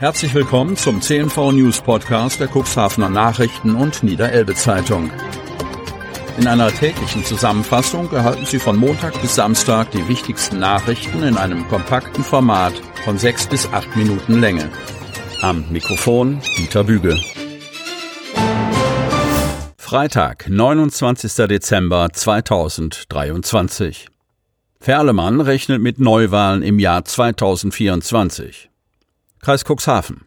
Herzlich willkommen zum CNV News Podcast der Cuxhavener Nachrichten und Niederelbe Zeitung. In einer täglichen Zusammenfassung erhalten Sie von Montag bis Samstag die wichtigsten Nachrichten in einem kompakten Format von sechs bis acht Minuten Länge. Am Mikrofon Dieter Büge. Freitag, 29. Dezember 2023. Ferlemann rechnet mit Neuwahlen im Jahr 2024. Kreis Cuxhaven.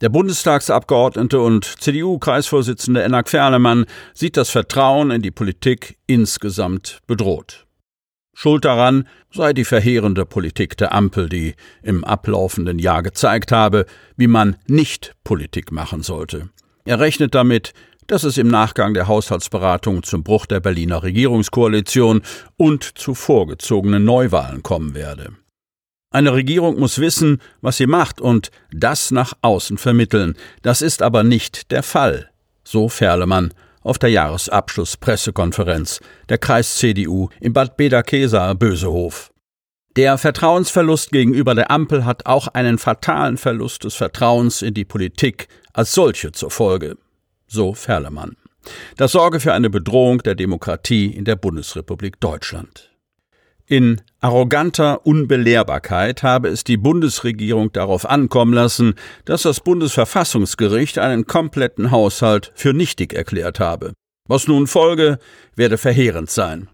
Der Bundestagsabgeordnete und CDU-Kreisvorsitzende Enak Fernemann sieht das Vertrauen in die Politik insgesamt bedroht. Schuld daran sei die verheerende Politik der Ampel, die im ablaufenden Jahr gezeigt habe, wie man nicht Politik machen sollte. Er rechnet damit, dass es im Nachgang der Haushaltsberatung zum Bruch der Berliner Regierungskoalition und zu vorgezogenen Neuwahlen kommen werde. Eine Regierung muss wissen, was sie macht und das nach außen vermitteln. Das ist aber nicht der Fall, so Ferlemann auf der Jahresabschlusspressekonferenz der Kreis CDU im Bad Bederkesa Bösehof. Der Vertrauensverlust gegenüber der Ampel hat auch einen fatalen Verlust des Vertrauens in die Politik als solche zur Folge, so Ferlemann. Das sorge für eine Bedrohung der Demokratie in der Bundesrepublik Deutschland. In arroganter Unbelehrbarkeit habe es die Bundesregierung darauf ankommen lassen, dass das Bundesverfassungsgericht einen kompletten Haushalt für nichtig erklärt habe. Was nun folge, werde verheerend sein.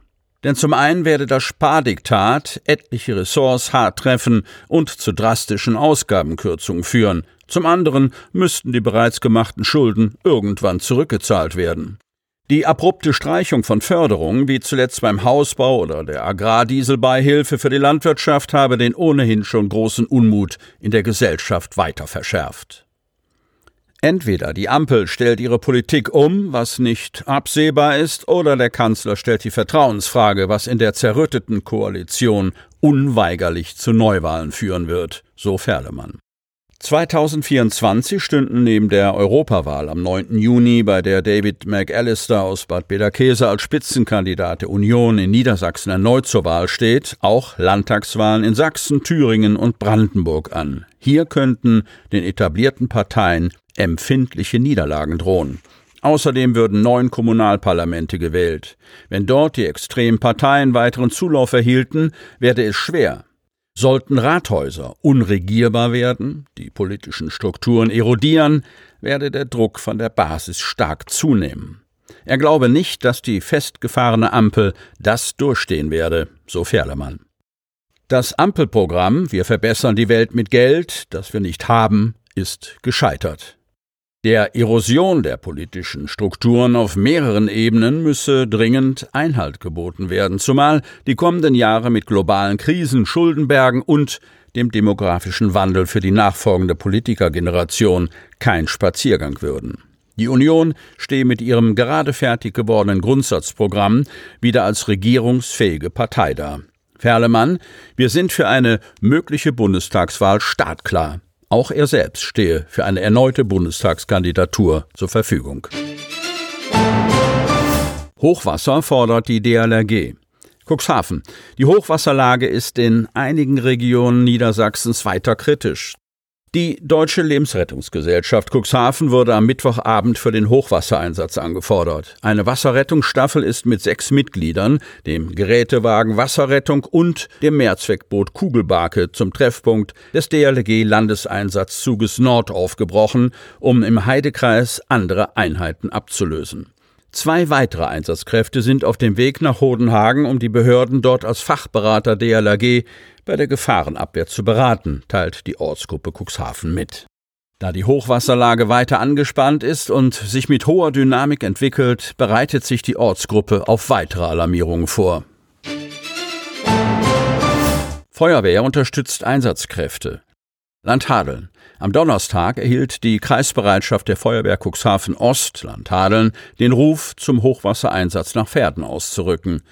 Denn zum einen werde das Spardiktat etliche Ressorts hart treffen und zu drastischen Ausgabenkürzungen führen, zum anderen müssten die bereits gemachten Schulden irgendwann zurückgezahlt werden. Die abrupte Streichung von Förderungen, wie zuletzt beim Hausbau oder der Agrardieselbeihilfe für die Landwirtschaft, habe den ohnehin schon großen Unmut in der Gesellschaft weiter verschärft. Entweder die Ampel stellt ihre Politik um, was nicht absehbar ist, oder der Kanzler stellt die Vertrauensfrage, was in der zerrütteten Koalition unweigerlich zu Neuwahlen führen wird, so Ferlemann. 2024 stünden neben der Europawahl am 9. Juni, bei der David McAllister aus Bad Bederkese als Spitzenkandidat der Union in Niedersachsen erneut zur Wahl steht, auch Landtagswahlen in Sachsen, Thüringen und Brandenburg an. Hier könnten den etablierten Parteien empfindliche Niederlagen drohen. Außerdem würden neun Kommunalparlamente gewählt. Wenn dort die extremen Parteien weiteren Zulauf erhielten, werde es schwer, Sollten Rathäuser unregierbar werden, die politischen Strukturen erodieren, werde der Druck von der Basis stark zunehmen. Er glaube nicht, dass die festgefahrene Ampel das durchstehen werde, so Ferlemann. Das Ampelprogramm Wir verbessern die Welt mit Geld, das wir nicht haben, ist gescheitert. Der Erosion der politischen Strukturen auf mehreren Ebenen müsse dringend Einhalt geboten werden, zumal die kommenden Jahre mit globalen Krisen, Schuldenbergen und dem demografischen Wandel für die nachfolgende Politikergeneration kein Spaziergang würden. Die Union stehe mit ihrem gerade fertig gewordenen Grundsatzprogramm wieder als regierungsfähige Partei da. Ferlemann, wir sind für eine mögliche Bundestagswahl startklar. Auch er selbst stehe für eine erneute Bundestagskandidatur zur Verfügung. Hochwasser fordert die DLRG. Cuxhaven. Die Hochwasserlage ist in einigen Regionen Niedersachsens weiter kritisch. Die Deutsche Lebensrettungsgesellschaft Cuxhaven wurde am Mittwochabend für den Hochwassereinsatz angefordert. Eine Wasserrettungsstaffel ist mit sechs Mitgliedern, dem Gerätewagen Wasserrettung und dem Mehrzweckboot Kugelbarke zum Treffpunkt des DLG Landeseinsatzzuges Nord aufgebrochen, um im Heidekreis andere Einheiten abzulösen. Zwei weitere Einsatzkräfte sind auf dem Weg nach Hodenhagen, um die Behörden dort als Fachberater DLRG bei der Gefahrenabwehr zu beraten, teilt die Ortsgruppe Cuxhaven mit. Da die Hochwasserlage weiter angespannt ist und sich mit hoher Dynamik entwickelt, bereitet sich die Ortsgruppe auf weitere Alarmierungen vor. Feuerwehr unterstützt Einsatzkräfte. Landhadeln. Am Donnerstag erhielt die Kreisbereitschaft der Feuerwehr Cuxhaven Ost, Landhadeln, den Ruf, zum Hochwassereinsatz nach Pferden auszurücken.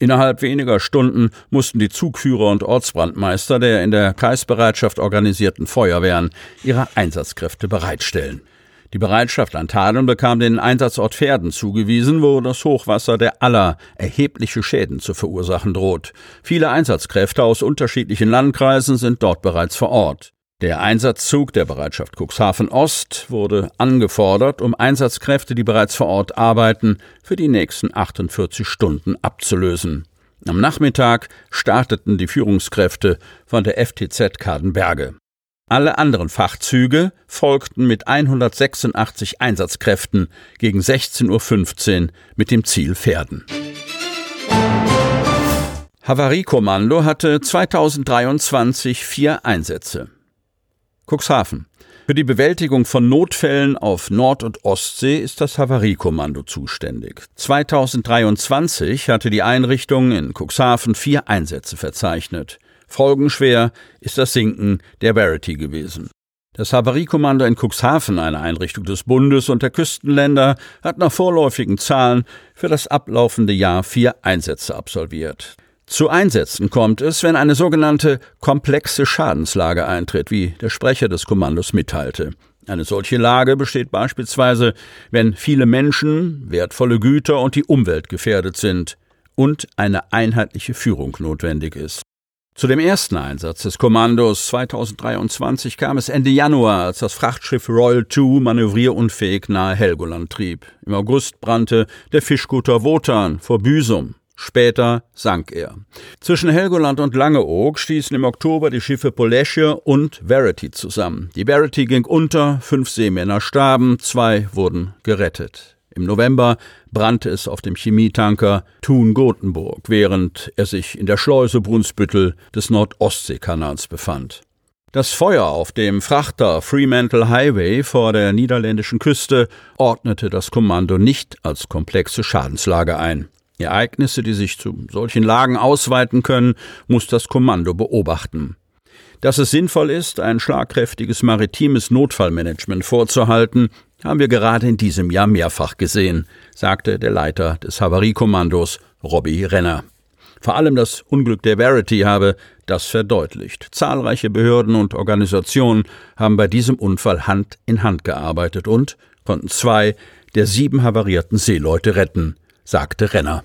Innerhalb weniger Stunden mussten die Zugführer und Ortsbrandmeister der in der Kreisbereitschaft organisierten Feuerwehren ihre Einsatzkräfte bereitstellen. Die Bereitschaft Landhadeln bekam den Einsatzort Pferden zugewiesen, wo das Hochwasser der aller erhebliche Schäden zu verursachen droht. Viele Einsatzkräfte aus unterschiedlichen Landkreisen sind dort bereits vor Ort. Der Einsatzzug der Bereitschaft Cuxhaven Ost wurde angefordert, um Einsatzkräfte, die bereits vor Ort arbeiten, für die nächsten 48 Stunden abzulösen. Am Nachmittag starteten die Führungskräfte von der FTZ Kadenberge. Alle anderen Fachzüge folgten mit 186 Einsatzkräften gegen 16.15 Uhr mit dem Ziel Pferden. Havariekommando hatte 2023 vier Einsätze. Cuxhaven. Für die Bewältigung von Notfällen auf Nord- und Ostsee ist das Havariekommando zuständig. 2023 hatte die Einrichtung in Cuxhaven vier Einsätze verzeichnet. Folgenschwer ist das Sinken der Verity gewesen. Das Havariekommando in Cuxhaven, eine Einrichtung des Bundes und der Küstenländer, hat nach vorläufigen Zahlen für das ablaufende Jahr vier Einsätze absolviert. Zu Einsätzen kommt es, wenn eine sogenannte komplexe Schadenslage eintritt, wie der Sprecher des Kommandos mitteilte. Eine solche Lage besteht beispielsweise, wenn viele Menschen, wertvolle Güter und die Umwelt gefährdet sind und eine einheitliche Führung notwendig ist. Zu dem ersten Einsatz des Kommandos 2023 kam es Ende Januar, als das Frachtschiff Royal II manövrierunfähig nahe Helgoland trieb. Im August brannte der Fischkutter Wotan vor Büsum. Später sank er. Zwischen Helgoland und Langeoog stießen im Oktober die Schiffe Polesche und Verity zusammen. Die Verity ging unter, fünf Seemänner starben, zwei wurden gerettet. Im November brannte es auf dem Chemietanker Thun Gothenburg, während er sich in der Schleuse Brunsbüttel des Nordostseekanals befand. Das Feuer auf dem Frachter Fremantle Highway vor der niederländischen Küste ordnete das Kommando nicht als komplexe Schadenslage ein. Ereignisse, die sich zu solchen Lagen ausweiten können, muss das Kommando beobachten. Dass es sinnvoll ist, ein schlagkräftiges maritimes Notfallmanagement vorzuhalten, haben wir gerade in diesem Jahr mehrfach gesehen, sagte der Leiter des Havariekommandos Robbie Renner. Vor allem das Unglück der Verity habe das verdeutlicht. Zahlreiche Behörden und Organisationen haben bei diesem Unfall Hand in Hand gearbeitet und konnten zwei der sieben havarierten Seeleute retten, sagte Renner.